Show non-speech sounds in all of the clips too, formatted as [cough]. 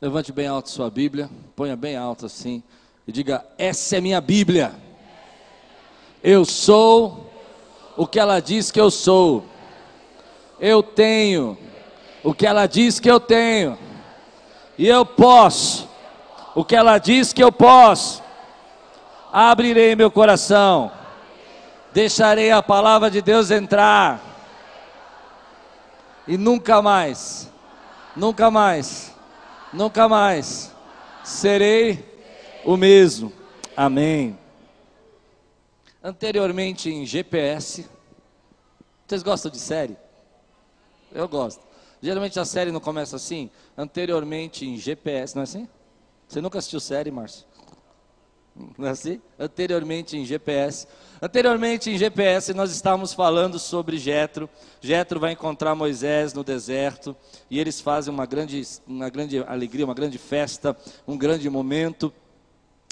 Levante bem alto sua Bíblia, ponha bem alto assim e diga: Essa é minha Bíblia. Eu sou o que ela diz que eu sou. Eu tenho o que ela diz que eu tenho. E eu posso o que ela diz que eu posso. Abrirei meu coração. Deixarei a palavra de Deus entrar. E nunca mais, nunca mais, nunca mais serei o mesmo. Amém. Anteriormente em GPS, vocês gostam de série? Eu gosto. Geralmente a série não começa assim. Anteriormente em GPS, não é assim? Você nunca assistiu série, Márcio? Não é? Anteriormente em GPS. Anteriormente em GPS nós estávamos falando sobre Jetro. Jetro vai encontrar Moisés no deserto e eles fazem uma grande, uma grande alegria, uma grande festa, um grande momento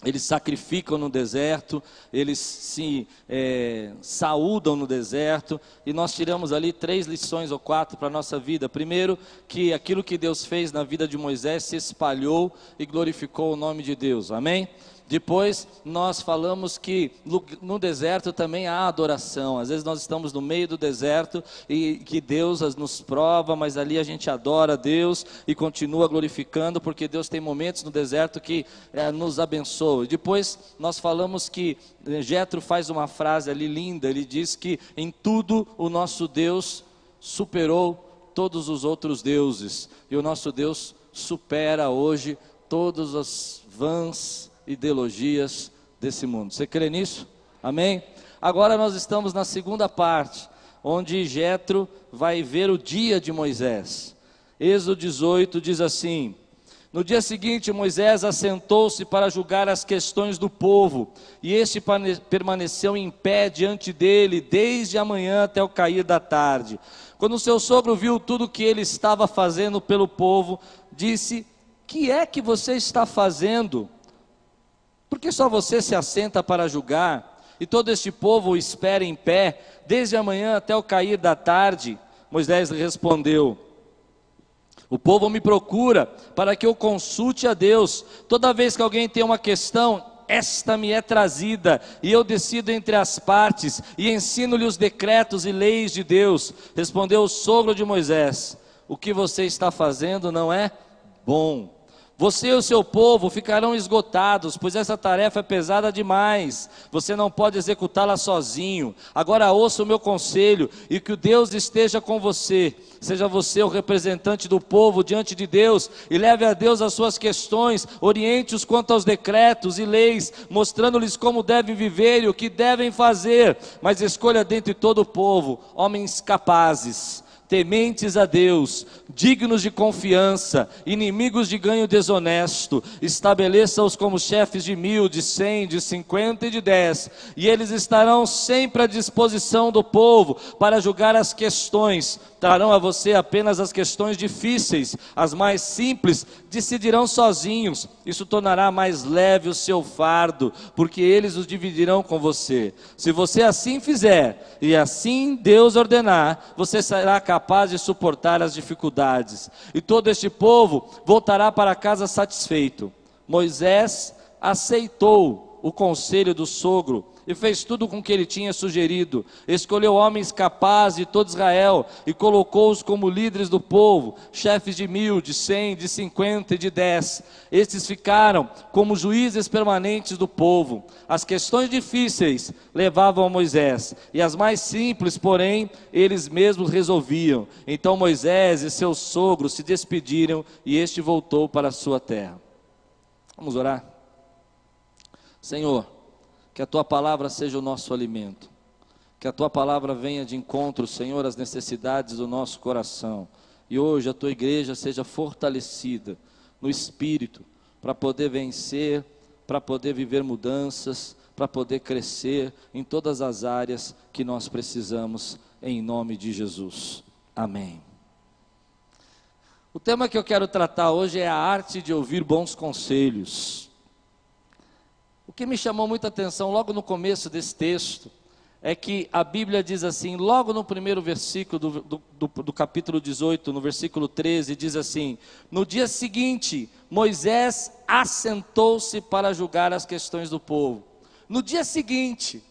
eles sacrificam no deserto, eles se é, saúdam no deserto, e nós tiramos ali três lições ou quatro para a nossa vida. Primeiro, que aquilo que Deus fez na vida de Moisés se espalhou e glorificou o nome de Deus, amém? Depois nós falamos que no deserto também há adoração. Às vezes nós estamos no meio do deserto e que Deus nos prova, mas ali a gente adora Deus e continua glorificando, porque Deus tem momentos no deserto que é, nos abençoa. Depois nós falamos que eh, Jetro faz uma frase ali linda. Ele diz que em tudo o nosso Deus superou todos os outros deuses e o nosso Deus supera hoje todos os vãs ideologias desse mundo. Você crê nisso? Amém? Agora nós estamos na segunda parte, onde Jetro vai ver o dia de Moisés. Êxodo 18 diz assim: No dia seguinte, Moisés assentou-se para julgar as questões do povo, e este permaneceu em pé diante dele desde a manhã até o cair da tarde. Quando seu sogro viu tudo que ele estava fazendo pelo povo, disse: Que é que você está fazendo? Por que só você se assenta para julgar, e todo este povo espera em pé, desde a manhã até o cair da tarde? Moisés respondeu: O povo me procura para que eu consulte a Deus. Toda vez que alguém tem uma questão, esta me é trazida, e eu decido entre as partes, e ensino-lhe os decretos e leis de Deus. Respondeu o sogro de Moisés: O que você está fazendo não é bom. Você e o seu povo ficarão esgotados, pois essa tarefa é pesada demais. Você não pode executá-la sozinho. Agora ouça o meu conselho e que o Deus esteja com você. Seja você o representante do povo diante de Deus e leve a Deus as suas questões, oriente-os quanto aos decretos e leis, mostrando-lhes como devem viver e o que devem fazer. Mas escolha dentre todo o povo homens capazes tementes a Deus, dignos de confiança, inimigos de ganho desonesto, estabeleça-os como chefes de mil, de cem, de cinquenta e de dez, e eles estarão sempre à disposição do povo para julgar as questões, trarão a você apenas as questões difíceis, as mais simples decidirão sozinhos, isso tornará mais leve o seu fardo, porque eles os dividirão com você. Se você assim fizer, e assim Deus ordenar, você será capaz de suportar as dificuldades, e todo este povo voltará para casa satisfeito. Moisés aceitou o conselho do sogro e fez tudo com que ele tinha sugerido. Escolheu homens capazes de todo Israel e colocou-os como líderes do povo, chefes de mil, de cem, de cinquenta e de dez. Estes ficaram como juízes permanentes do povo. As questões difíceis levavam a Moisés, e as mais simples, porém, eles mesmos resolviam. Então Moisés e seus sogros se despediram e este voltou para a sua terra. Vamos orar? Senhor, que a tua palavra seja o nosso alimento. Que a tua palavra venha de encontro, Senhor, às necessidades do nosso coração. E hoje a tua igreja seja fortalecida no espírito para poder vencer, para poder viver mudanças, para poder crescer em todas as áreas que nós precisamos, em nome de Jesus. Amém. O tema que eu quero tratar hoje é a arte de ouvir bons conselhos. O que me chamou muita atenção logo no começo desse texto é que a Bíblia diz assim, logo no primeiro versículo do, do, do, do, capítulo 18, no versículo 13, diz assim: No dia seguinte, Moisés assentou-se para julgar as questões do povo. No dia seguinte,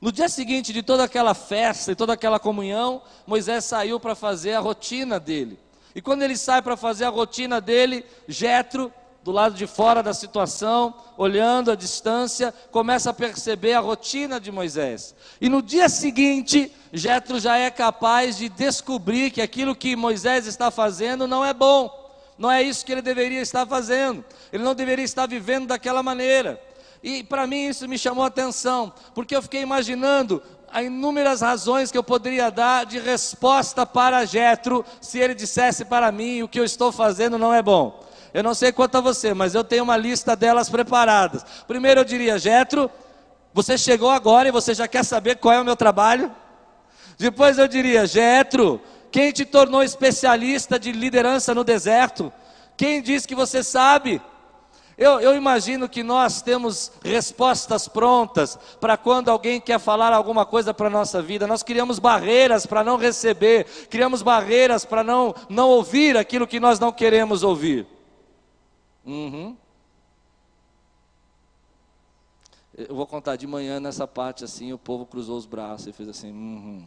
no dia seguinte de toda aquela festa e toda aquela comunhão, Moisés saiu para fazer a rotina dele. E quando ele sai para fazer a rotina dele, Jetro, do lado de fora da situação, olhando a distância, começa a perceber a rotina de Moisés. E no dia seguinte, Jetro já é capaz de descobrir que aquilo que Moisés está fazendo não é bom. Não é isso que ele deveria estar fazendo. Ele não deveria estar vivendo daquela maneira. E para mim isso me chamou a atenção, porque eu fiquei imaginando a inúmeras razões que eu poderia dar de resposta para Jetro se ele dissesse para mim o que eu estou fazendo não é bom. Eu não sei quanto a você, mas eu tenho uma lista delas preparadas. Primeiro eu diria, Jetro, você chegou agora e você já quer saber qual é o meu trabalho? Depois eu diria, Jetro, quem te tornou especialista de liderança no deserto? Quem diz que você sabe? Eu, eu, imagino que nós temos respostas prontas para quando alguém quer falar alguma coisa para a nossa vida. Nós criamos barreiras para não receber, criamos barreiras para não, não ouvir aquilo que nós não queremos ouvir. Uhum. Eu vou contar de manhã nessa parte assim, o povo cruzou os braços e fez assim. Uhum.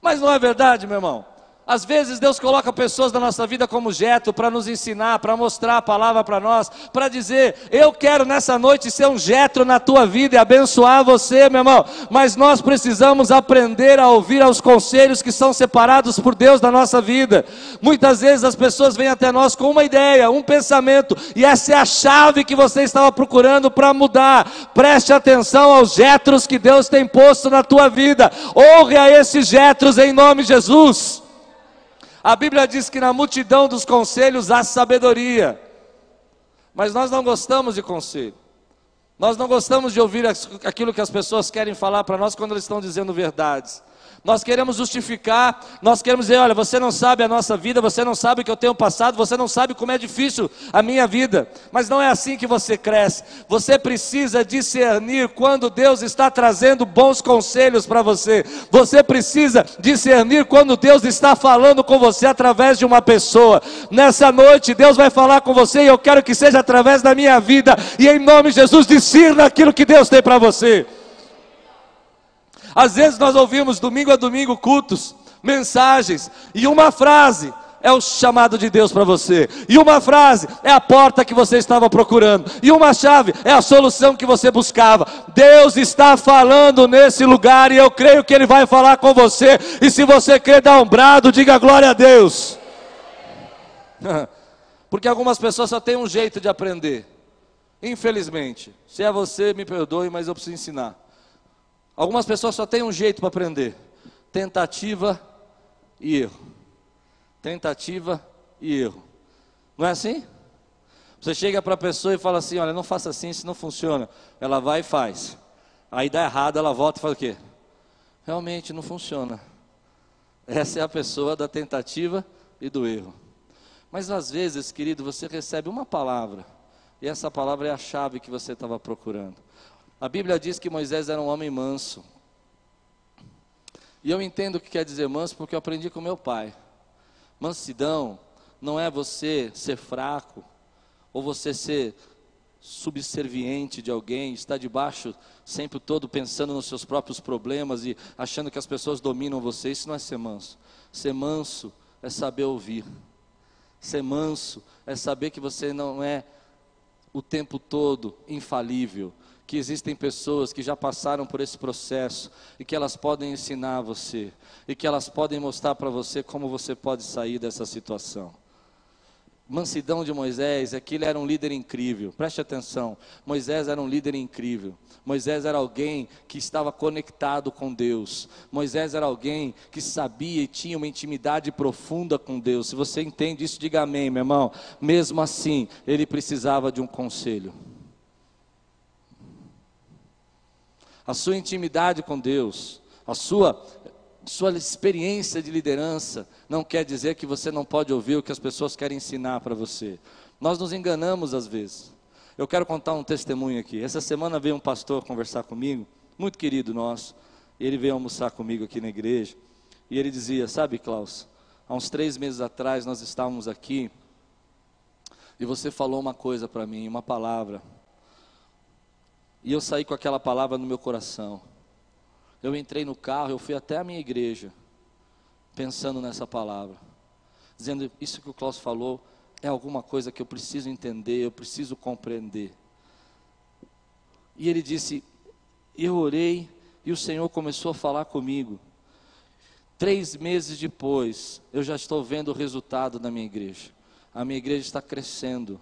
Mas não é verdade, meu irmão? Às vezes Deus coloca pessoas na nossa vida como Jeto para nos ensinar, para mostrar a palavra para nós, para dizer: Eu quero nessa noite ser um Jetro na tua vida e abençoar você, meu irmão. Mas nós precisamos aprender a ouvir aos conselhos que são separados por Deus da nossa vida. Muitas vezes as pessoas vêm até nós com uma ideia, um pensamento, e essa é a chave que você estava procurando para mudar. Preste atenção aos Jetros que Deus tem posto na tua vida. Honre a esses Jetros em nome de Jesus. A Bíblia diz que na multidão dos conselhos há sabedoria. Mas nós não gostamos de conselho. Nós não gostamos de ouvir aquilo que as pessoas querem falar para nós quando eles estão dizendo verdades nós queremos justificar, nós queremos dizer: olha, você não sabe a nossa vida, você não sabe o que eu tenho passado, você não sabe como é difícil a minha vida. Mas não é assim que você cresce. Você precisa discernir quando Deus está trazendo bons conselhos para você. Você precisa discernir quando Deus está falando com você através de uma pessoa. Nessa noite, Deus vai falar com você e eu quero que seja através da minha vida. E em nome de Jesus, discirna aquilo que Deus tem para você. Às vezes nós ouvimos domingo a domingo cultos, mensagens, e uma frase é o chamado de Deus para você, e uma frase é a porta que você estava procurando, e uma chave é a solução que você buscava. Deus está falando nesse lugar e eu creio que Ele vai falar com você. E se você quer dar um brado, diga glória a Deus. [laughs] Porque algumas pessoas só têm um jeito de aprender. Infelizmente, se é você, me perdoe, mas eu preciso ensinar. Algumas pessoas só têm um jeito para aprender: tentativa e erro. Tentativa e erro. Não é assim? Você chega para a pessoa e fala assim: olha, não faça assim, isso não funciona. Ela vai e faz. Aí dá errado, ela volta e fala o quê? Realmente não funciona. Essa é a pessoa da tentativa e do erro. Mas às vezes, querido, você recebe uma palavra, e essa palavra é a chave que você estava procurando. A Bíblia diz que Moisés era um homem manso. E eu entendo o que quer dizer manso porque eu aprendi com meu pai. Mansidão não é você ser fraco ou você ser subserviente de alguém, estar debaixo sempre todo pensando nos seus próprios problemas e achando que as pessoas dominam você. Isso não é ser manso. Ser manso é saber ouvir. Ser manso é saber que você não é o tempo todo infalível, que existem pessoas que já passaram por esse processo e que elas podem ensinar você e que elas podem mostrar para você como você pode sair dessa situação. Mansidão de Moisés é que ele era um líder incrível. Preste atenção. Moisés era um líder incrível. Moisés era alguém que estava conectado com Deus. Moisés era alguém que sabia e tinha uma intimidade profunda com Deus. Se você entende isso, diga amém, meu irmão. Mesmo assim, ele precisava de um conselho. A sua intimidade com Deus, a sua, sua experiência de liderança, não quer dizer que você não pode ouvir o que as pessoas querem ensinar para você. Nós nos enganamos às vezes. Eu quero contar um testemunho aqui. Essa semana veio um pastor conversar comigo, muito querido nosso. Ele veio almoçar comigo aqui na igreja. E ele dizia: Sabe, Klaus, há uns três meses atrás nós estávamos aqui E você falou uma coisa para mim, uma palavra. E eu saí com aquela palavra no meu coração. Eu entrei no carro, eu fui até a minha igreja, pensando nessa palavra, dizendo: Isso que o Klaus falou é alguma coisa que eu preciso entender, eu preciso compreender. E ele disse: Eu orei e o Senhor começou a falar comigo. Três meses depois, eu já estou vendo o resultado da minha igreja. A minha igreja está crescendo,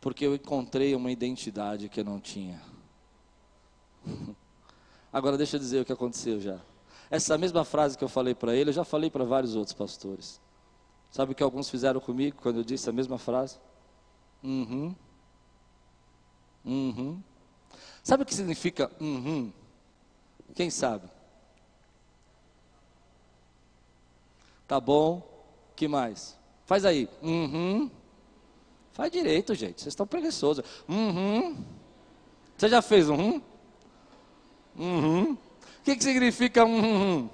porque eu encontrei uma identidade que eu não tinha. [laughs] Agora deixa eu dizer o que aconteceu já. Essa mesma frase que eu falei para ele, eu já falei para vários outros pastores. Sabe o que alguns fizeram comigo quando eu disse a mesma frase? Uhum. Uhum. Sabe o que significa uhum? Quem sabe? Tá bom. Que mais? Faz aí. Uhum. Faz direito, gente. Vocês estão preguiçosos. Uhum. Você já fez um? Uhum. O que, que significa uhum?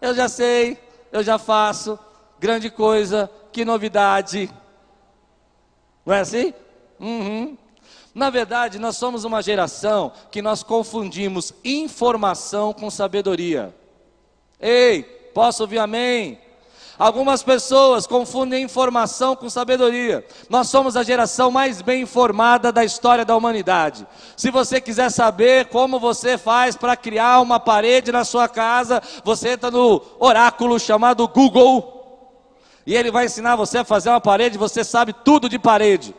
Eu já sei, eu já faço. Grande coisa, que novidade. Não é assim? Uhum. Na verdade, nós somos uma geração que nós confundimos informação com sabedoria. Ei, Posso ouvir amém? Algumas pessoas confundem informação com sabedoria. Nós somos a geração mais bem informada da história da humanidade. Se você quiser saber como você faz para criar uma parede na sua casa, você entra no oráculo chamado Google e ele vai ensinar você a fazer uma parede. Você sabe tudo de parede.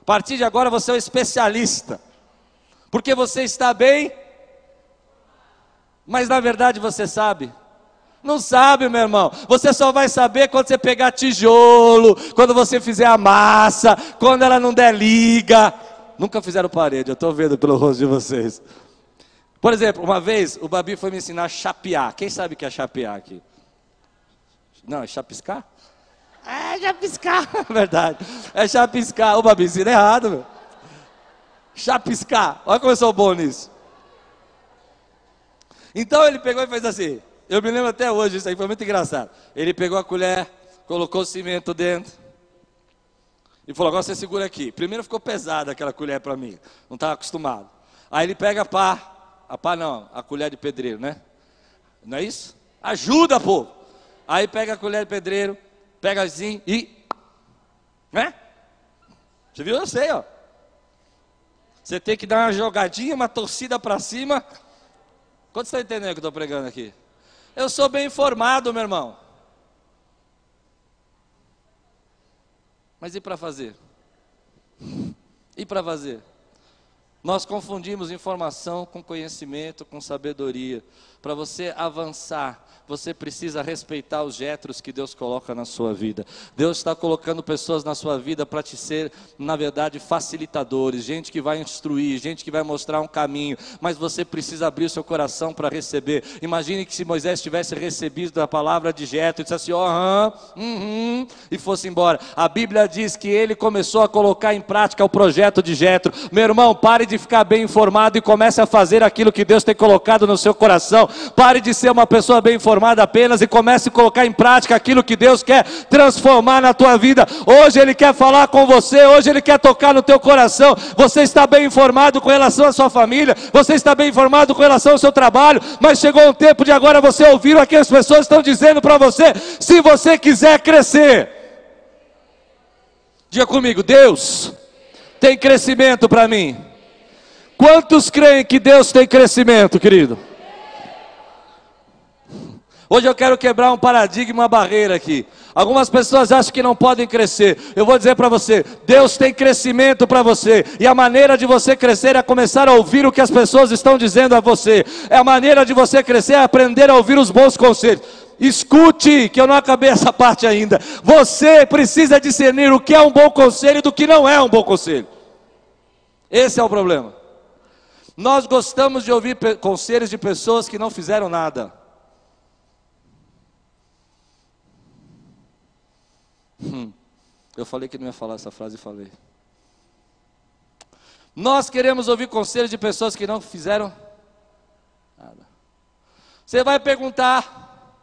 A partir de agora você é um especialista, porque você está bem, mas na verdade você sabe não sabe, meu irmão. Você só vai saber quando você pegar tijolo, quando você fizer a massa, quando ela não der liga. Nunca fizeram parede, eu estou vendo pelo rosto de vocês. Por exemplo, uma vez o Babi foi me ensinar a chapear. Quem sabe o que é chapear aqui? Não, é chapiscar? É chapiscar, [laughs] verdade. É chapiscar. O Babi ensina errado, meu. Chapiscar. Olha como eu sou bom nisso. Então ele pegou e fez assim. Eu me lembro até hoje, isso aí foi muito engraçado. Ele pegou a colher, colocou o cimento dentro e falou: agora você segura aqui. Primeiro ficou pesada aquela colher para mim, não estava acostumado. Aí ele pega a pá, a pá não, a colher de pedreiro, né? Não é isso? Ajuda, pô! Aí pega a colher de pedreiro, pega assim e. Né? Você viu? Eu sei, ó. Você tem que dar uma jogadinha, uma torcida para cima. Quanto você está entendendo o que eu estou pregando aqui? Eu sou bem informado, meu irmão. Mas e para fazer? E para fazer? Nós confundimos informação com conhecimento, com sabedoria. Para você avançar, você precisa respeitar os jetros que Deus coloca na sua vida. Deus está colocando pessoas na sua vida para te ser, na verdade, facilitadores, gente que vai instruir, gente que vai mostrar um caminho, mas você precisa abrir o seu coração para receber. Imagine que se Moisés tivesse recebido a palavra de Jetro e dissesse, aham, oh, uhum, e fosse embora. A Bíblia diz que ele começou a colocar em prática o projeto de Jetro. Meu irmão, pare de ficar bem informado e comece a fazer aquilo que Deus tem colocado no seu coração. Pare de ser uma pessoa bem informada apenas e comece a colocar em prática aquilo que Deus quer transformar na tua vida. Hoje Ele quer falar com você, hoje Ele quer tocar no teu coração. Você está bem informado com relação à sua família, você está bem informado com relação ao seu trabalho, mas chegou o tempo de agora você ouvir o que as pessoas estão dizendo para você. Se você quiser crescer, diga comigo, Deus tem crescimento para mim. Quantos creem que Deus tem crescimento, querido? Hoje eu quero quebrar um paradigma, uma barreira aqui. Algumas pessoas acham que não podem crescer. Eu vou dizer para você: Deus tem crescimento para você. E a maneira de você crescer é começar a ouvir o que as pessoas estão dizendo a você. É a maneira de você crescer é aprender a ouvir os bons conselhos. Escute, que eu não acabei essa parte ainda. Você precisa discernir o que é um bom conselho do que não é um bom conselho. Esse é o problema. Nós gostamos de ouvir conselhos de pessoas que não fizeram nada. Hum, eu falei que não ia falar essa frase e falei. Nós queremos ouvir conselhos de pessoas que não fizeram nada. Você vai perguntar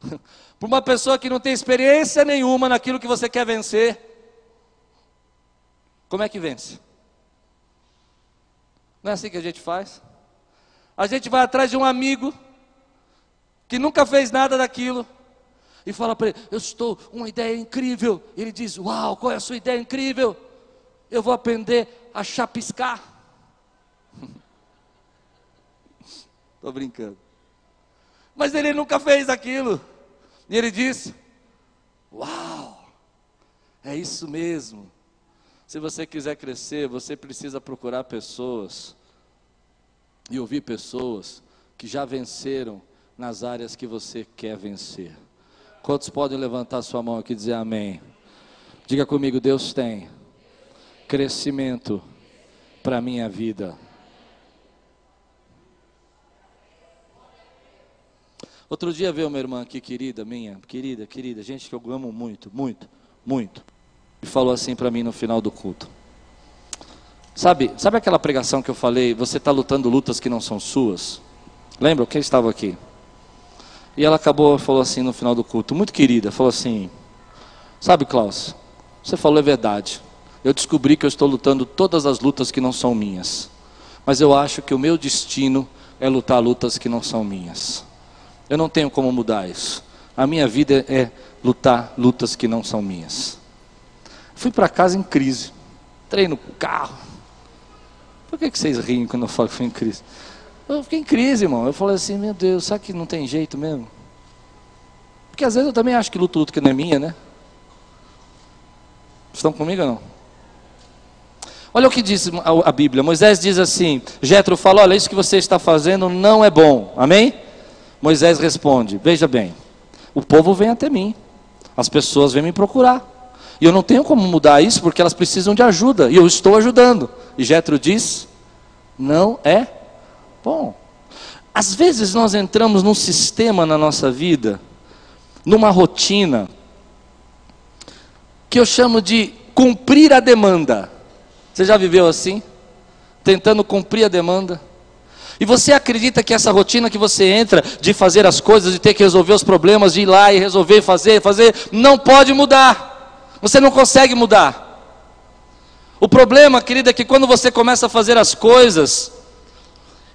[laughs] para uma pessoa que não tem experiência nenhuma naquilo que você quer vencer. Como é que vence? Não é assim que a gente faz? A gente vai atrás de um amigo que nunca fez nada daquilo e fala para ele: Eu estou, uma ideia incrível. Ele diz: Uau, qual é a sua ideia incrível? Eu vou aprender a chapiscar. [laughs] Estou brincando. Mas ele nunca fez aquilo. E ele disse: Uau, é isso mesmo. Se você quiser crescer, você precisa procurar pessoas e ouvir pessoas que já venceram nas áreas que você quer vencer. Quantos podem levantar sua mão aqui e dizer amém? Diga comigo, Deus tem crescimento para a minha vida. Outro dia veio uma irmã aqui, querida minha, querida, querida, gente que eu amo muito, muito, muito, e falou assim para mim no final do culto. Sabe, sabe aquela pregação que eu falei, você está lutando lutas que não são suas? Lembra quem estava aqui? E ela acabou, falou assim no final do culto, muito querida, falou assim: Sabe, Klaus, você falou é verdade. Eu descobri que eu estou lutando todas as lutas que não são minhas. Mas eu acho que o meu destino é lutar lutas que não são minhas. Eu não tenho como mudar isso. A minha vida é lutar lutas que não são minhas. Fui para casa em crise. Entrei no carro. Por que, que vocês riem quando eu falo que fui em crise? Eu fiquei em crise, irmão. Eu falei assim, meu Deus, sabe que não tem jeito mesmo? Porque às vezes eu também acho que luto, luto que não é minha, né? Estão comigo ou não? Olha o que diz a Bíblia. Moisés diz assim: Jetro fala: Olha, isso que você está fazendo não é bom. Amém? Moisés responde: Veja bem, o povo vem até mim, as pessoas vêm me procurar. E eu não tenho como mudar isso porque elas precisam de ajuda. E eu estou ajudando. E Jetro diz: Não é Bom, às vezes nós entramos num sistema na nossa vida, numa rotina, que eu chamo de cumprir a demanda. Você já viveu assim? Tentando cumprir a demanda? E você acredita que essa rotina que você entra de fazer as coisas, de ter que resolver os problemas, de ir lá e resolver, fazer, fazer, não pode mudar. Você não consegue mudar. O problema, querida, é que quando você começa a fazer as coisas,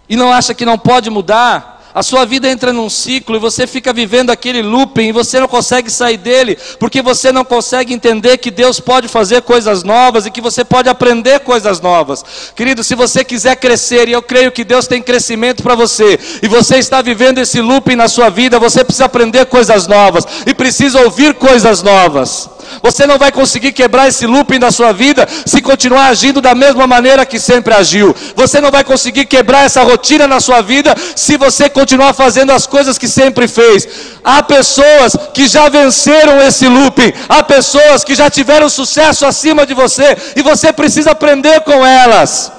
e não acha que não pode mudar, a sua vida entra num ciclo e você fica vivendo aquele looping e você não consegue sair dele, porque você não consegue entender que Deus pode fazer coisas novas e que você pode aprender coisas novas. Querido, se você quiser crescer, e eu creio que Deus tem crescimento para você, e você está vivendo esse looping na sua vida, você precisa aprender coisas novas e precisa ouvir coisas novas. Você não vai conseguir quebrar esse looping da sua vida se continuar agindo da mesma maneira que sempre agiu. Você não vai conseguir quebrar essa rotina na sua vida se você continuar fazendo as coisas que sempre fez. Há pessoas que já venceram esse looping, há pessoas que já tiveram sucesso acima de você e você precisa aprender com elas.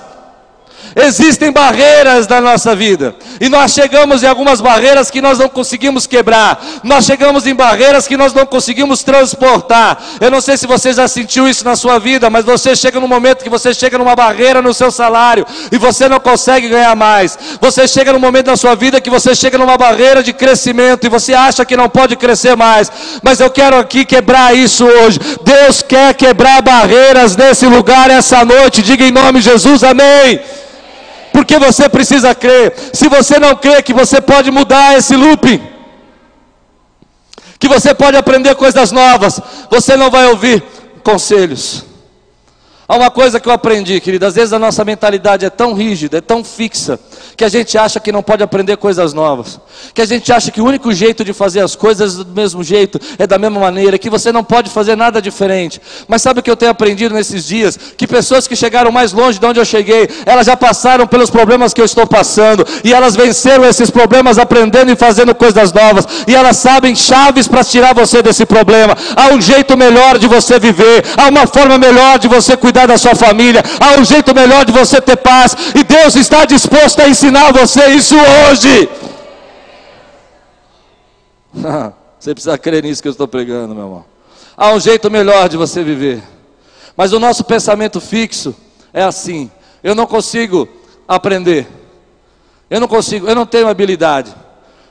Existem barreiras na nossa vida, e nós chegamos em algumas barreiras que nós não conseguimos quebrar, nós chegamos em barreiras que nós não conseguimos transportar. Eu não sei se você já sentiu isso na sua vida, mas você chega num momento que você chega numa barreira no seu salário e você não consegue ganhar mais. Você chega num momento da sua vida que você chega numa barreira de crescimento e você acha que não pode crescer mais. Mas eu quero aqui quebrar isso hoje. Deus quer quebrar barreiras nesse lugar essa noite. Diga em nome de Jesus, amém porque você precisa crer. Se você não crê que você pode mudar esse looping, que você pode aprender coisas novas, você não vai ouvir conselhos. Há uma coisa que eu aprendi, querida, às vezes a nossa mentalidade é tão rígida, é tão fixa, que a gente acha que não pode aprender coisas novas, que a gente acha que o único jeito de fazer as coisas do mesmo jeito é da mesma maneira, que você não pode fazer nada diferente. Mas sabe o que eu tenho aprendido nesses dias? Que pessoas que chegaram mais longe de onde eu cheguei, elas já passaram pelos problemas que eu estou passando, e elas venceram esses problemas aprendendo e fazendo coisas novas, e elas sabem chaves para tirar você desse problema. Há um jeito melhor de você viver, há uma forma melhor de você cuidar cuidar da sua família, há um jeito melhor de você ter paz, e Deus está disposto a ensinar você isso hoje. [laughs] você precisa crer nisso que eu estou pregando, meu irmão. Há um jeito melhor de você viver, mas o nosso pensamento fixo é assim: eu não consigo aprender, eu não consigo, eu não tenho habilidade.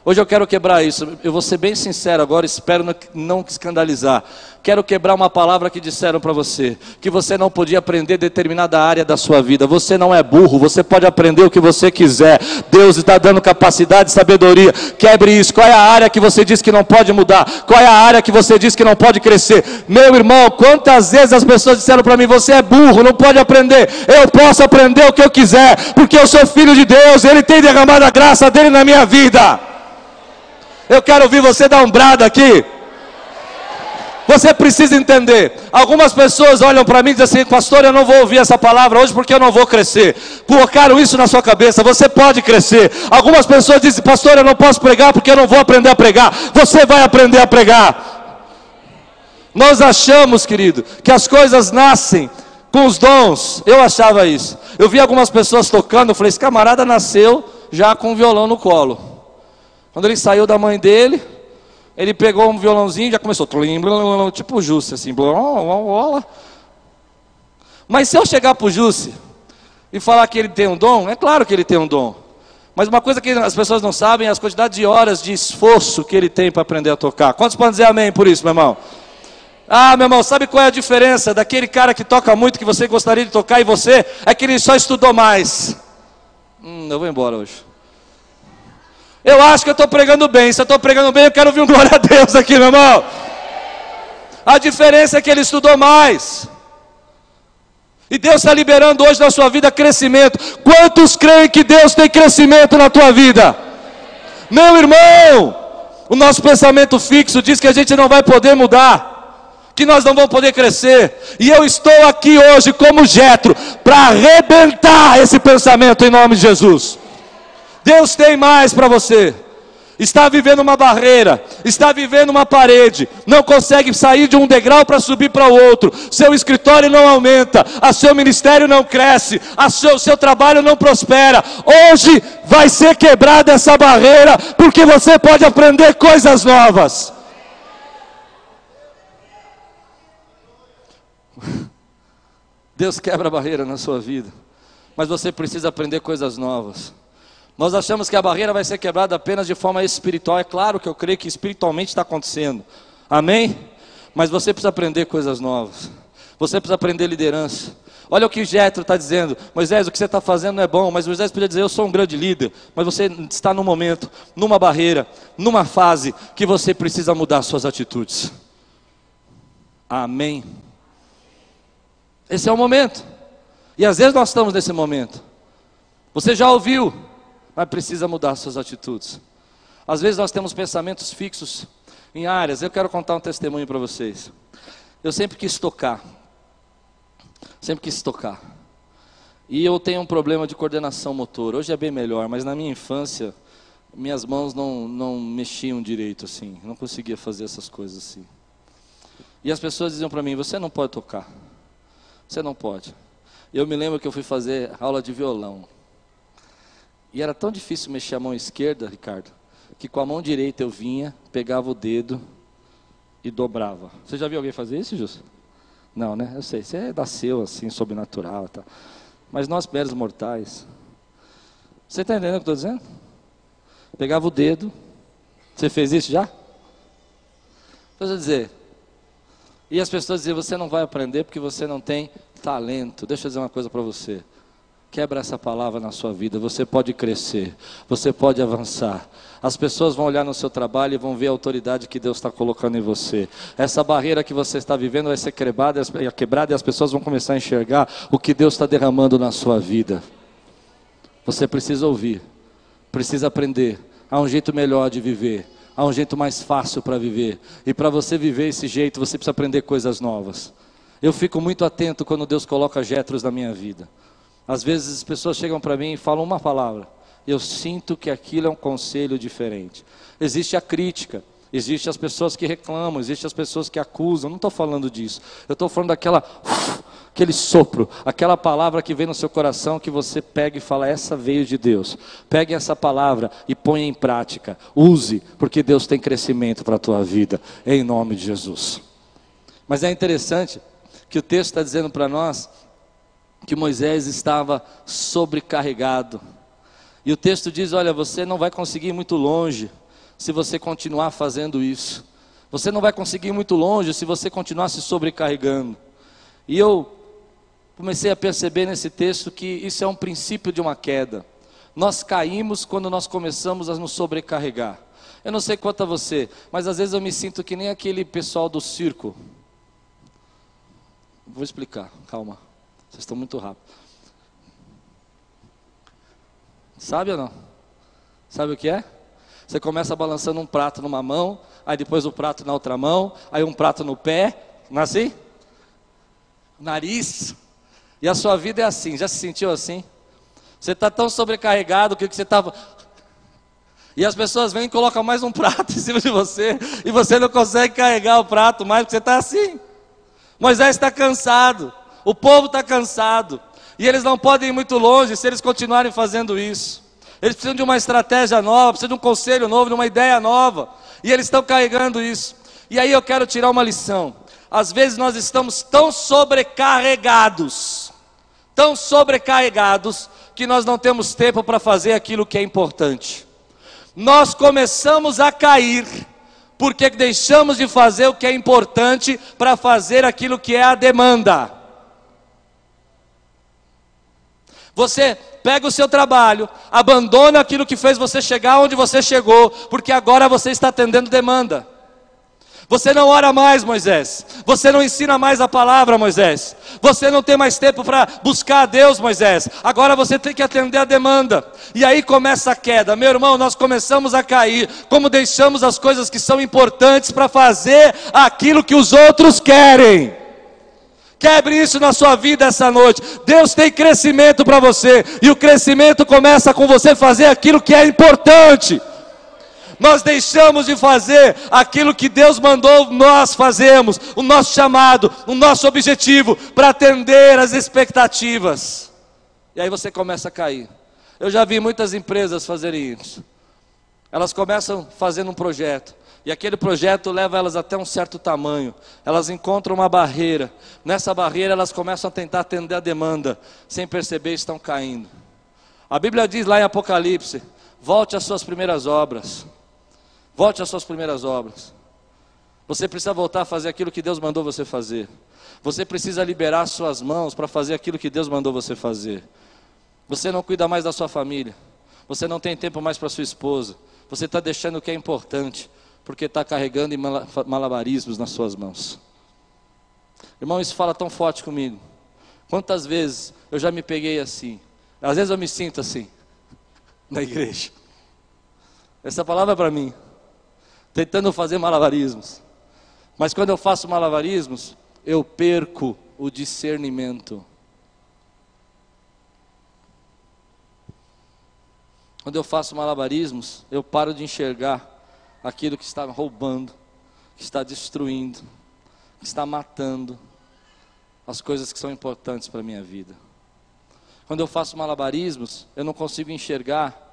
Hoje eu quero quebrar isso. Eu vou ser bem sincero agora, espero não escandalizar. Quero quebrar uma palavra que disseram para você, que você não podia aprender determinada área da sua vida. Você não é burro, você pode aprender o que você quiser. Deus está dando capacidade e sabedoria. Quebre isso. Qual é a área que você diz que não pode mudar? Qual é a área que você diz que não pode crescer? Meu irmão, quantas vezes as pessoas disseram para mim: você é burro, não pode aprender. Eu posso aprender o que eu quiser, porque eu sou filho de Deus. Ele tem derramado a graça dele na minha vida. Eu quero ouvir você dar um brado aqui. Você precisa entender. Algumas pessoas olham para mim e dizem assim: Pastor, eu não vou ouvir essa palavra hoje porque eu não vou crescer. Colocaram isso na sua cabeça. Você pode crescer. Algumas pessoas dizem: Pastor, eu não posso pregar porque eu não vou aprender a pregar. Você vai aprender a pregar. Nós achamos, querido, que as coisas nascem com os dons. Eu achava isso. Eu vi algumas pessoas tocando. Eu falei: Esse camarada nasceu já com um violão no colo. Quando ele saiu da mãe dele, ele pegou um violãozinho e já começou, tipo o Jusce, assim, mas se eu chegar para o Jusce e falar que ele tem um dom, é claro que ele tem um dom. Mas uma coisa que as pessoas não sabem é as quantidades de horas de esforço que ele tem para aprender a tocar. Quantos podem dizer amém por isso, meu irmão? Ah, meu irmão, sabe qual é a diferença daquele cara que toca muito, que você gostaria de tocar, e você? É que ele só estudou mais. Hum, eu vou embora hoje. Eu acho que eu estou pregando bem. Se eu estou pregando bem, eu quero ouvir um glória a Deus aqui, meu irmão. A diferença é que ele estudou mais. E Deus está liberando hoje na sua vida crescimento. Quantos creem que Deus tem crescimento na tua vida? Meu irmão, o nosso pensamento fixo diz que a gente não vai poder mudar, que nós não vamos poder crescer. E eu estou aqui hoje como Jetro para arrebentar esse pensamento em nome de Jesus. Deus tem mais para você. Está vivendo uma barreira, está vivendo uma parede, não consegue sair de um degrau para subir para o outro, seu escritório não aumenta, a seu ministério não cresce, a seu, seu trabalho não prospera. Hoje vai ser quebrada essa barreira, porque você pode aprender coisas novas. Deus quebra a barreira na sua vida, mas você precisa aprender coisas novas. Nós achamos que a barreira vai ser quebrada apenas de forma espiritual. É claro que eu creio que espiritualmente está acontecendo. Amém? Mas você precisa aprender coisas novas. Você precisa aprender liderança. Olha o que Jetro está dizendo. Moisés, o que você está fazendo não é bom. Mas Moisés podia dizer, eu sou um grande líder. Mas você está num momento, numa barreira, numa fase que você precisa mudar suas atitudes. Amém. Esse é o momento. E às vezes nós estamos nesse momento. Você já ouviu mas precisa mudar suas atitudes. Às vezes nós temos pensamentos fixos em áreas. Eu quero contar um testemunho para vocês. Eu sempre quis tocar. Sempre quis tocar. E eu tenho um problema de coordenação motor. Hoje é bem melhor, mas na minha infância, minhas mãos não, não mexiam direito assim. não conseguia fazer essas coisas assim. E as pessoas diziam para mim: Você não pode tocar. Você não pode. Eu me lembro que eu fui fazer aula de violão. E era tão difícil mexer a mão esquerda, Ricardo, que com a mão direita eu vinha, pegava o dedo e dobrava. Você já viu alguém fazer isso, Justo? Não, né? Eu sei, você nasceu assim, sobrenatural. Tá. Mas nós, meros mortais. Você está entendendo o que eu estou dizendo? Pegava o dedo. Você fez isso já? Deixa eu dizer. E as pessoas diziam: você não vai aprender porque você não tem talento. Deixa eu dizer uma coisa para você. Quebra essa palavra na sua vida. Você pode crescer, você pode avançar. As pessoas vão olhar no seu trabalho e vão ver a autoridade que Deus está colocando em você. Essa barreira que você está vivendo vai ser quebrada, quebrada e as pessoas vão começar a enxergar o que Deus está derramando na sua vida. Você precisa ouvir, precisa aprender. Há um jeito melhor de viver, há um jeito mais fácil para viver. E para você viver esse jeito, você precisa aprender coisas novas. Eu fico muito atento quando Deus coloca jetros na minha vida. Às vezes as pessoas chegam para mim e falam uma palavra. Eu sinto que aquilo é um conselho diferente. Existe a crítica, existe as pessoas que reclamam, existe as pessoas que acusam. Não estou falando disso. Eu estou falando daquela [laughs] aquele sopro, aquela palavra que vem no seu coração que você pega e fala: essa veio de Deus. Pegue essa palavra e ponha em prática. Use, porque Deus tem crescimento para a tua vida, em nome de Jesus. Mas é interessante que o texto está dizendo para nós que Moisés estava sobrecarregado. E o texto diz: Olha, você não vai conseguir ir muito longe, se você continuar fazendo isso. Você não vai conseguir ir muito longe se você continuar se sobrecarregando. E eu comecei a perceber nesse texto que isso é um princípio de uma queda. Nós caímos quando nós começamos a nos sobrecarregar. Eu não sei quanto a você, mas às vezes eu me sinto que nem aquele pessoal do circo. Vou explicar, calma. Vocês estão muito rápidos. Sabe ou não? Sabe o que é? Você começa balançando um prato numa mão, aí depois o prato na outra mão, aí um prato no pé, não é assim? Nariz. E a sua vida é assim, já se sentiu assim? Você está tão sobrecarregado que você estava. E as pessoas vêm e colocam mais um prato [laughs] em cima de você, e você não consegue carregar o prato mais, porque você está assim. Moisés está cansado, o povo está cansado, e eles não podem ir muito longe se eles continuarem fazendo isso. Eles precisam de uma estratégia nova, precisam de um conselho novo, de uma ideia nova. E eles estão carregando isso. E aí eu quero tirar uma lição. Às vezes nós estamos tão sobrecarregados, tão sobrecarregados, que nós não temos tempo para fazer aquilo que é importante. Nós começamos a cair, porque deixamos de fazer o que é importante para fazer aquilo que é a demanda. Você pega o seu trabalho, abandona aquilo que fez você chegar onde você chegou, porque agora você está atendendo demanda. Você não ora mais, Moisés. Você não ensina mais a palavra, Moisés. Você não tem mais tempo para buscar a Deus, Moisés. Agora você tem que atender a demanda. E aí começa a queda. Meu irmão, nós começamos a cair. Como deixamos as coisas que são importantes para fazer aquilo que os outros querem. Quebre isso na sua vida essa noite. Deus tem crescimento para você, e o crescimento começa com você fazer aquilo que é importante. Nós deixamos de fazer aquilo que Deus mandou nós fazemos, o nosso chamado, o nosso objetivo para atender as expectativas. E aí você começa a cair. Eu já vi muitas empresas fazerem isso. Elas começam fazendo um projeto, e aquele projeto leva elas até um certo tamanho. Elas encontram uma barreira. Nessa barreira elas começam a tentar atender a demanda, sem perceber estão caindo. A Bíblia diz lá em Apocalipse: volte às suas primeiras obras. Volte às suas primeiras obras. Você precisa voltar a fazer aquilo que Deus mandou você fazer. Você precisa liberar suas mãos para fazer aquilo que Deus mandou você fazer. Você não cuida mais da sua família. Você não tem tempo mais para sua esposa. Você está deixando o que é importante porque está carregando malabarismos nas suas mãos. Irmão, isso fala tão forte comigo. Quantas vezes eu já me peguei assim? Às vezes eu me sinto assim, [laughs] na igreja. Essa palavra é para mim. Tentando fazer malabarismos. Mas quando eu faço malabarismos, eu perco o discernimento. Quando eu faço malabarismos, eu paro de enxergar aquilo que está roubando, que está destruindo, que está matando as coisas que são importantes para a minha vida. Quando eu faço malabarismos, eu não consigo enxergar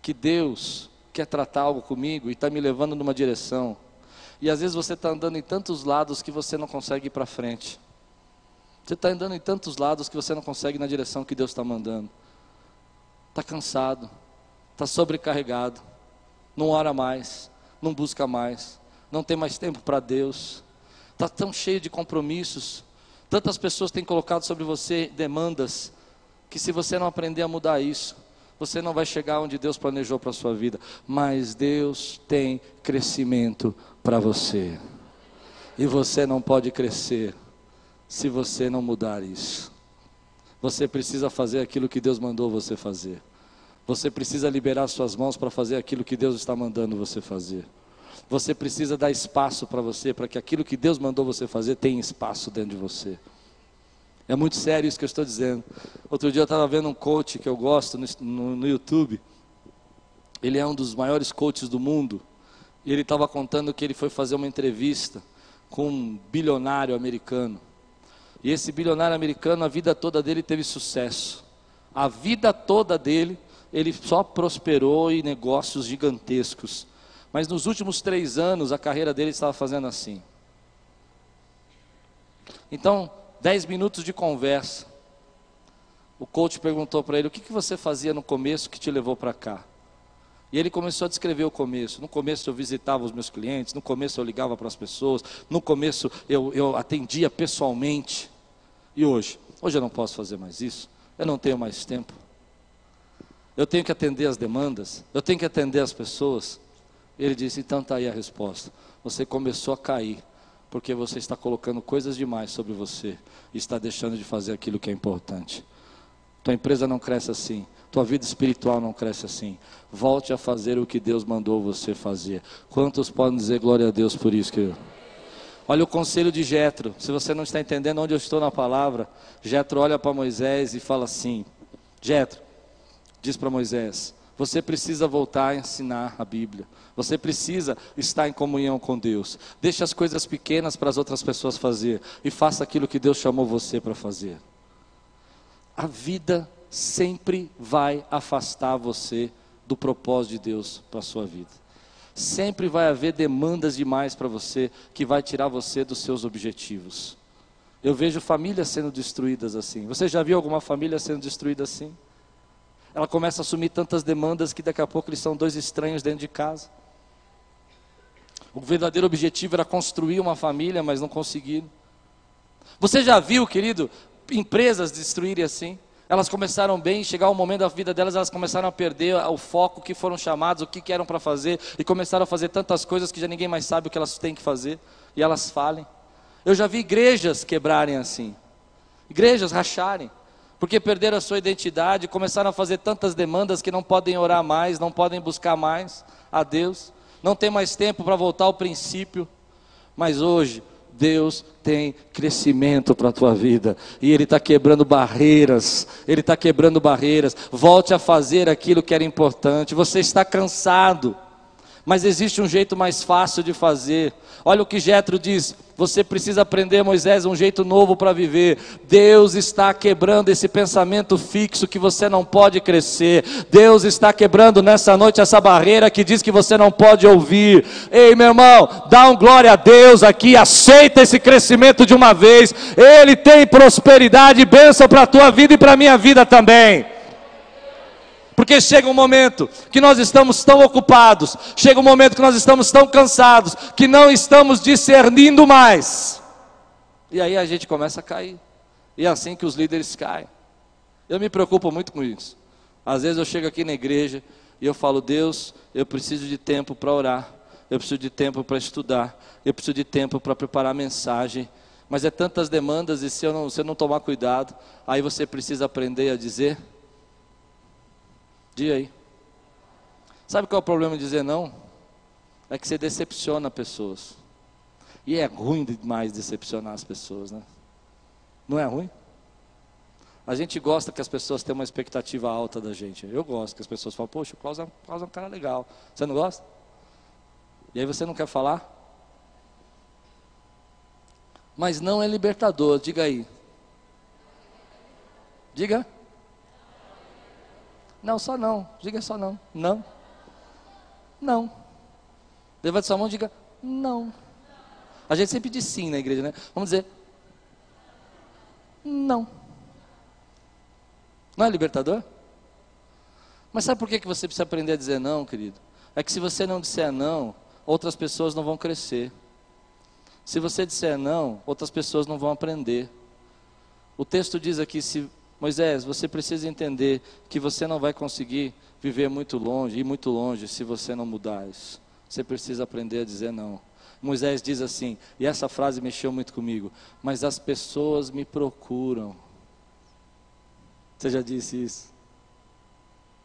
que Deus quer tratar algo comigo e está me levando numa direção. E às vezes você está andando em tantos lados que você não consegue ir para frente. Você está andando em tantos lados que você não consegue ir na direção que Deus está mandando. Está cansado, está sobrecarregado, não ora mais, não busca mais, não tem mais tempo para Deus, está tão cheio de compromissos, tantas pessoas têm colocado sobre você demandas, que se você não aprender a mudar isso, você não vai chegar onde Deus planejou para a sua vida, mas Deus tem crescimento para você, e você não pode crescer se você não mudar isso. Você precisa fazer aquilo que Deus mandou você fazer. Você precisa liberar suas mãos para fazer aquilo que Deus está mandando você fazer. Você precisa dar espaço para você, para que aquilo que Deus mandou você fazer tenha espaço dentro de você. É muito sério isso que eu estou dizendo. Outro dia eu estava vendo um coach que eu gosto no, no, no YouTube. Ele é um dos maiores coaches do mundo. E ele estava contando que ele foi fazer uma entrevista com um bilionário americano. E esse bilionário americano, a vida toda dele teve sucesso. A vida toda dele ele só prosperou em negócios gigantescos. Mas nos últimos três anos, a carreira dele estava fazendo assim. Então, dez minutos de conversa. O coach perguntou para ele: O que, que você fazia no começo que te levou para cá? E ele começou a descrever o começo. No começo eu visitava os meus clientes, no começo eu ligava para as pessoas, no começo eu, eu atendia pessoalmente. E hoje? Hoje eu não posso fazer mais isso, eu não tenho mais tempo. Eu tenho que atender as demandas, eu tenho que atender as pessoas. Ele disse: então está aí a resposta. Você começou a cair, porque você está colocando coisas demais sobre você e está deixando de fazer aquilo que é importante. Tua empresa não cresce assim, tua vida espiritual não cresce assim. Volte a fazer o que Deus mandou você fazer. Quantos podem dizer glória a Deus por isso, querido? Olha o conselho de Jetro. Se você não está entendendo onde eu estou na palavra, Jetro olha para Moisés e fala assim: Jetro, diz para Moisés: você precisa voltar a ensinar a Bíblia. Você precisa estar em comunhão com Deus. Deixe as coisas pequenas para as outras pessoas fazer e faça aquilo que Deus chamou você para fazer. A vida sempre vai afastar você do propósito de Deus para a sua vida. Sempre vai haver demandas demais para você que vai tirar você dos seus objetivos. Eu vejo famílias sendo destruídas assim. Você já viu alguma família sendo destruída assim? Ela começa a assumir tantas demandas que daqui a pouco eles são dois estranhos dentro de casa. O verdadeiro objetivo era construir uma família, mas não conseguiram. Você já viu, querido, empresas destruírem assim? Elas começaram bem, chegar o momento da vida delas, elas começaram a perder o foco, o que foram chamados, o que, que eram para fazer, e começaram a fazer tantas coisas que já ninguém mais sabe o que elas têm que fazer, e elas falem. Eu já vi igrejas quebrarem assim, igrejas racharem, porque perderam a sua identidade, começaram a fazer tantas demandas que não podem orar mais, não podem buscar mais a Deus, não tem mais tempo para voltar ao princípio, mas hoje Deus tem crescimento para a tua vida e Ele está quebrando barreiras. Ele está quebrando barreiras. Volte a fazer aquilo que era importante. Você está cansado, mas existe um jeito mais fácil de fazer. Olha o que Jetro diz: você precisa aprender, Moisés, um jeito novo para viver. Deus está quebrando esse pensamento fixo que você não pode crescer. Deus está quebrando nessa noite essa barreira que diz que você não pode ouvir. Ei, meu irmão, dá um glória a Deus aqui, aceita esse crescimento de uma vez. Ele tem prosperidade e bênção para a tua vida e para a minha vida também. Porque chega um momento que nós estamos tão ocupados, chega um momento que nós estamos tão cansados, que não estamos discernindo mais. E aí a gente começa a cair. E é assim que os líderes caem. Eu me preocupo muito com isso. Às vezes eu chego aqui na igreja e eu falo, Deus, eu preciso de tempo para orar, eu preciso de tempo para estudar, eu preciso de tempo para preparar a mensagem. Mas é tantas demandas e se eu, não, se eu não tomar cuidado, aí você precisa aprender a dizer Diga aí. Sabe qual é o problema de dizer não? É que você decepciona pessoas. E é ruim demais decepcionar as pessoas, né? Não é ruim? A gente gosta que as pessoas tenham uma expectativa alta da gente. Eu gosto que as pessoas falem, poxa, o Klaus é, Klaus é um cara legal. Você não gosta? E aí você não quer falar? Mas não é libertador, diga aí. Diga. Não, só não. Diga só não. Não. Não. Levante sua mão e diga não. A gente sempre diz sim na igreja, né? Vamos dizer não. Não é libertador? Mas sabe por que você precisa aprender a dizer não, querido? É que se você não disser não, outras pessoas não vão crescer. Se você disser não, outras pessoas não vão aprender. O texto diz aqui: se Moisés, você precisa entender que você não vai conseguir viver muito longe, ir muito longe, se você não mudar isso. Você precisa aprender a dizer não. Moisés diz assim, e essa frase mexeu muito comigo: Mas as pessoas me procuram. Você já disse isso?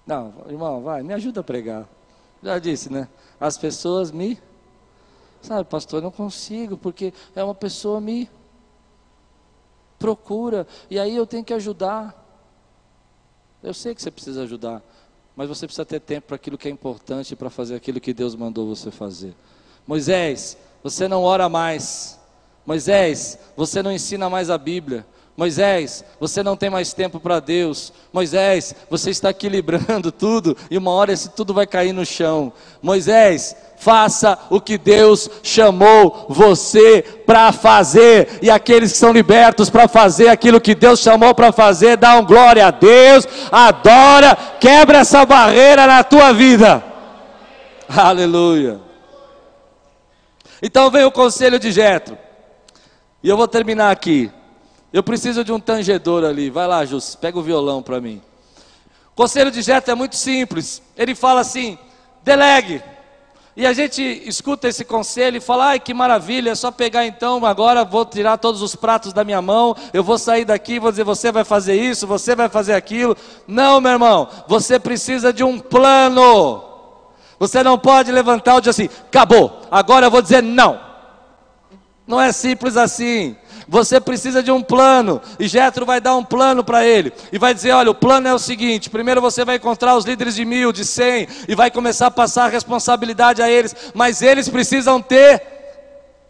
Não, irmão, vai, me ajuda a pregar. Já disse, né? As pessoas me. Sabe, pastor, eu não consigo, porque é uma pessoa me procura, e aí eu tenho que ajudar. Eu sei que você precisa ajudar, mas você precisa ter tempo para aquilo que é importante, para fazer aquilo que Deus mandou você fazer. Moisés, você não ora mais. Moisés, você não ensina mais a Bíblia. Moisés, você não tem mais tempo para Deus. Moisés, você está equilibrando [laughs] tudo e uma hora esse tudo vai cair no chão. Moisés, faça o que Deus chamou você para fazer. E aqueles que são libertos para fazer aquilo que Deus chamou para fazer, dá um glória a Deus, adora, quebra essa barreira na tua vida. Aleluia. Então vem o conselho de Jetro. E eu vou terminar aqui. Eu preciso de um tangedor ali. Vai lá, Jus, pega o violão para mim. O conselho de Jetro é muito simples. Ele fala assim: delegue. E a gente escuta esse conselho e fala: ai que maravilha, é só pegar então, agora vou tirar todos os pratos da minha mão, eu vou sair daqui, vou dizer, você vai fazer isso, você vai fazer aquilo. Não, meu irmão, você precisa de um plano. Você não pode levantar e dizer assim: acabou, agora eu vou dizer não. Não é simples assim. Você precisa de um plano, e Jetro vai dar um plano para ele, e vai dizer: olha, o plano é o seguinte: primeiro você vai encontrar os líderes de mil, de cem, e vai começar a passar a responsabilidade a eles, mas eles precisam ter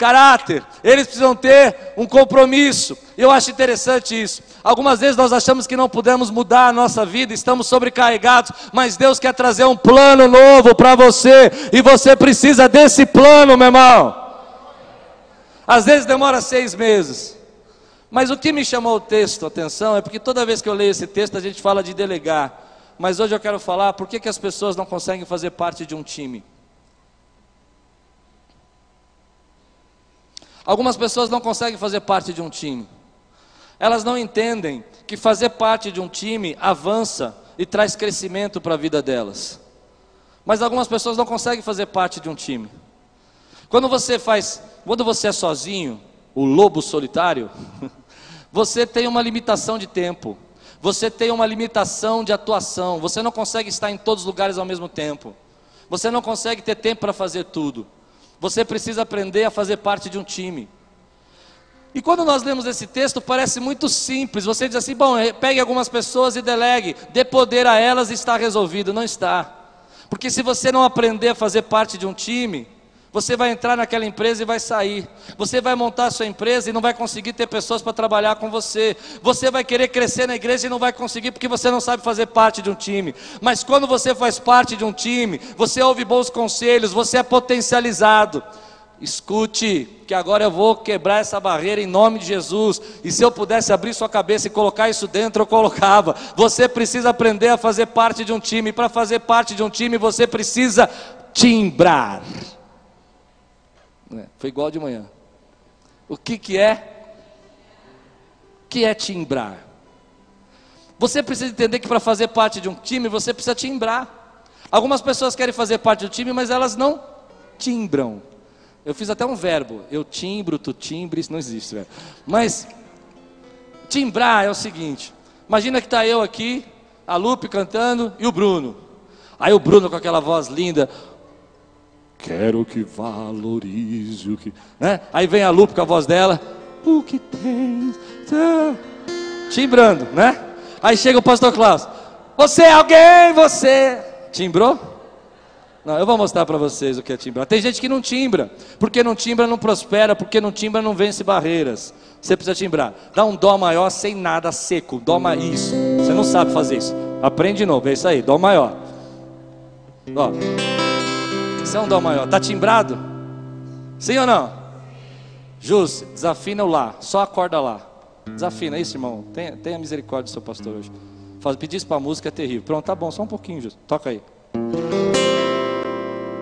caráter, eles precisam ter um compromisso. Eu acho interessante isso. Algumas vezes nós achamos que não podemos mudar a nossa vida, estamos sobrecarregados, mas Deus quer trazer um plano novo para você, e você precisa desse plano, meu irmão. Às vezes demora seis meses. Mas o que me chamou o texto, atenção, é porque toda vez que eu leio esse texto a gente fala de delegar. Mas hoje eu quero falar por que, que as pessoas não conseguem fazer parte de um time. Algumas pessoas não conseguem fazer parte de um time. Elas não entendem que fazer parte de um time avança e traz crescimento para a vida delas. Mas algumas pessoas não conseguem fazer parte de um time. Quando você faz, quando você é sozinho, o lobo solitário, [laughs] você tem uma limitação de tempo. Você tem uma limitação de atuação. Você não consegue estar em todos os lugares ao mesmo tempo. Você não consegue ter tempo para fazer tudo. Você precisa aprender a fazer parte de um time. E quando nós lemos esse texto, parece muito simples. Você diz assim: bom, eh, pegue algumas pessoas e delegue, dê poder a elas e está resolvido. Não está. Porque se você não aprender a fazer parte de um time, você vai entrar naquela empresa e vai sair. Você vai montar sua empresa e não vai conseguir ter pessoas para trabalhar com você. Você vai querer crescer na igreja e não vai conseguir porque você não sabe fazer parte de um time. Mas quando você faz parte de um time, você ouve bons conselhos, você é potencializado. Escute, que agora eu vou quebrar essa barreira em nome de Jesus. E se eu pudesse abrir sua cabeça e colocar isso dentro, eu colocava. Você precisa aprender a fazer parte de um time. Para fazer parte de um time, você precisa timbrar. É, foi igual de manhã. O que, que é? Que é timbrar? Você precisa entender que para fazer parte de um time, você precisa timbrar. Algumas pessoas querem fazer parte do time, mas elas não timbram. Eu fiz até um verbo. Eu timbro, tu timbres, não existe verbo. Mas timbrar é o seguinte: imagina que está eu aqui, a Lupe cantando e o Bruno. Aí o Bruno com aquela voz linda, Quero que valorize o que. Né? Aí vem a Lupe com a voz dela. O que tens. Timbrando, né? Aí chega o pastor Klaus. Você é alguém, você. Timbrou? Não, eu vou mostrar para vocês o que é timbrar. Tem gente que não timbra. Porque não timbra, não prospera. Porque não timbra, não vence barreiras. Você precisa timbrar. Dá um dó maior sem nada seco. Dó maior. Isso. Você não sabe fazer isso. Aprende de novo. É isso aí. Dó maior. Ó. É um dó maior. Está timbrado? Sim ou não? Jus, desafina o lá. Só acorda lá. Desafina, isso, irmão. Tenha, tenha misericórdia do seu pastor hoje. Faz, pedir isso para a música é terrível. Pronto, tá bom, só um pouquinho, Jus. Toca aí.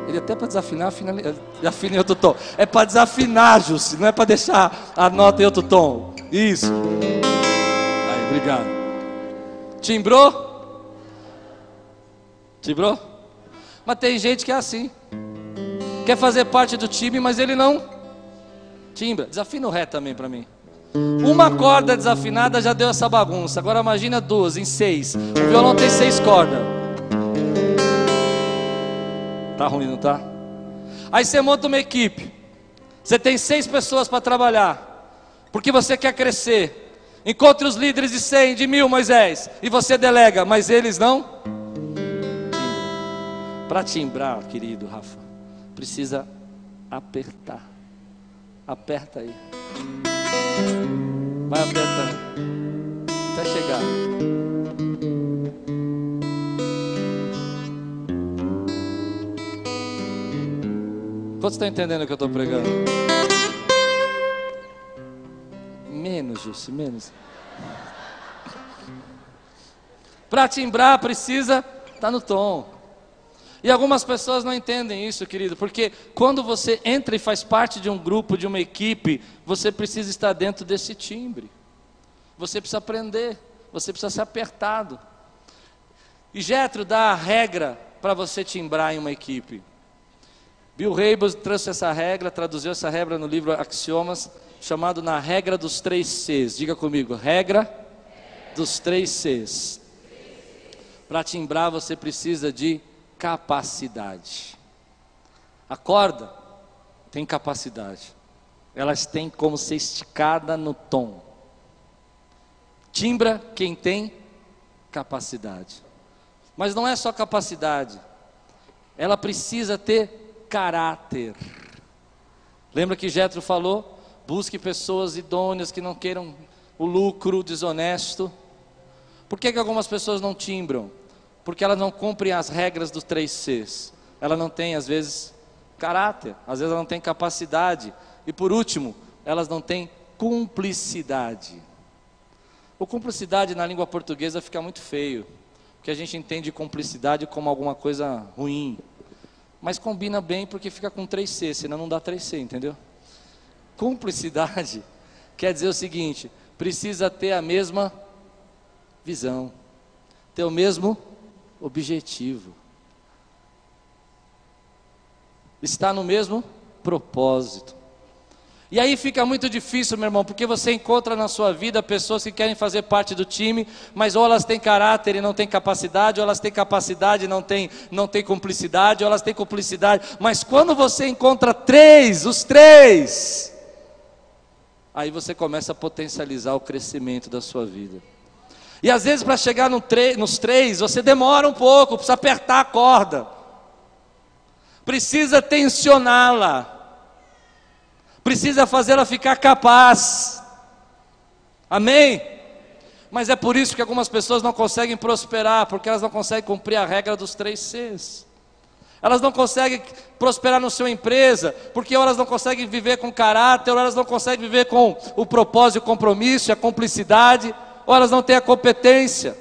Ele até para desafinar, afina, afina em outro tom. É para desafinar, Jus, não é para deixar a nota em outro tom. Isso. Aí, obrigado. Timbrou? Timbrou? Mas tem gente que é assim quer fazer parte do time, mas ele não timbra. Desafina o ré também para mim. Uma corda desafinada já deu essa bagunça. Agora imagina duas em seis. O violão tem seis cordas. Tá ruim, não tá? Aí você monta uma equipe. Você tem seis pessoas para trabalhar. Porque você quer crescer. Encontre os líderes de cem, de mil, Moisés. E você delega, mas eles não. Para timbrar, querido Rafa precisa apertar. Aperta aí. Vai apertando. Até chegar. Quantos estão entendendo o que eu estou pregando? Menos, Jussi, menos. Para timbrar precisa estar tá no tom. E algumas pessoas não entendem isso, querido, porque quando você entra e faz parte de um grupo, de uma equipe, você precisa estar dentro desse timbre. Você precisa aprender, você precisa ser apertado. E Jetro dá a regra para você timbrar em uma equipe. Bill Hybels trouxe essa regra, traduziu essa regra no livro Axiomas, chamado na regra dos três Cs. Diga comigo, regra dos três Cs. Para timbrar você precisa de capacidade. A corda tem capacidade. Elas têm como ser esticada no tom. Timbra quem tem capacidade. Mas não é só capacidade. Ela precisa ter caráter. Lembra que Jetro falou? Busque pessoas idôneas que não queiram o lucro desonesto. Por que, que algumas pessoas não timbram? Porque ela não cumpre as regras dos três Cs. Ela não tem, às vezes, caráter, às vezes ela não tem capacidade. E por último, elas não têm cumplicidade. O cumplicidade na língua portuguesa fica muito feio, porque a gente entende cumplicidade como alguma coisa ruim. Mas combina bem porque fica com 3C, senão não dá 3C, entendeu? Cumplicidade [laughs] quer dizer o seguinte: precisa ter a mesma visão, ter o mesmo objetivo. Está no mesmo propósito. E aí fica muito difícil, meu irmão, porque você encontra na sua vida pessoas que querem fazer parte do time, mas ou elas têm caráter e não têm capacidade, ou elas têm capacidade e não têm, não têm cumplicidade, ou elas têm cumplicidade. Mas quando você encontra três, os três, aí você começa a potencializar o crescimento da sua vida. E às vezes para chegar no nos três, você demora um pouco, precisa apertar a corda, precisa tensioná-la, precisa fazê-la ficar capaz. Amém? Mas é por isso que algumas pessoas não conseguem prosperar, porque elas não conseguem cumprir a regra dos três Cs. Elas não conseguem prosperar na sua empresa, porque elas não conseguem viver com caráter, elas não conseguem viver com o propósito, o compromisso, a cumplicidade elas não têm a competência.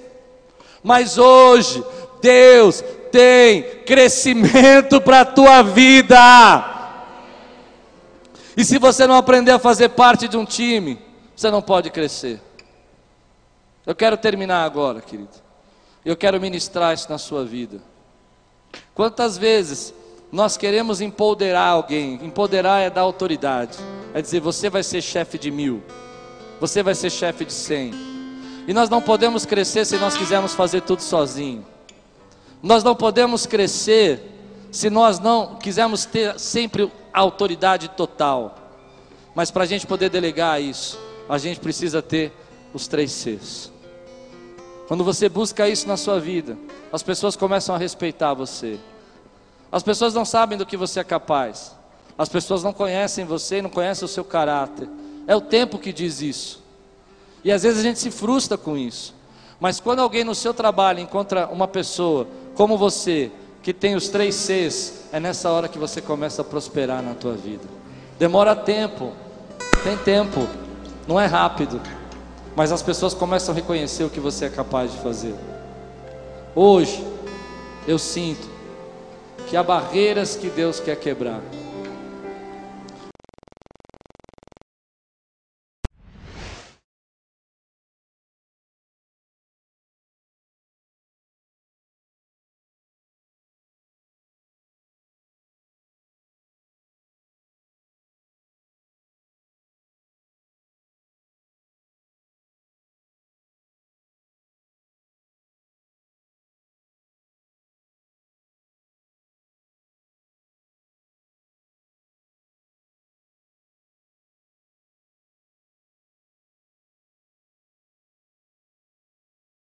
Mas hoje, Deus tem crescimento para a tua vida. E se você não aprender a fazer parte de um time, você não pode crescer. Eu quero terminar agora, querido. Eu quero ministrar isso na sua vida. Quantas vezes nós queremos empoderar alguém? Empoderar é dar autoridade. É dizer, você vai ser chefe de mil. Você vai ser chefe de cem. E nós não podemos crescer se nós quisermos fazer tudo sozinho. Nós não podemos crescer se nós não quisermos ter sempre autoridade total. Mas para a gente poder delegar isso, a gente precisa ter os três Cs. Quando você busca isso na sua vida, as pessoas começam a respeitar você. As pessoas não sabem do que você é capaz. As pessoas não conhecem você e não conhecem o seu caráter. É o tempo que diz isso. E às vezes a gente se frustra com isso. Mas quando alguém no seu trabalho encontra uma pessoa como você, que tem os três Cs, é nessa hora que você começa a prosperar na tua vida. Demora tempo, tem tempo, não é rápido, mas as pessoas começam a reconhecer o que você é capaz de fazer. Hoje, eu sinto que há barreiras que Deus quer quebrar.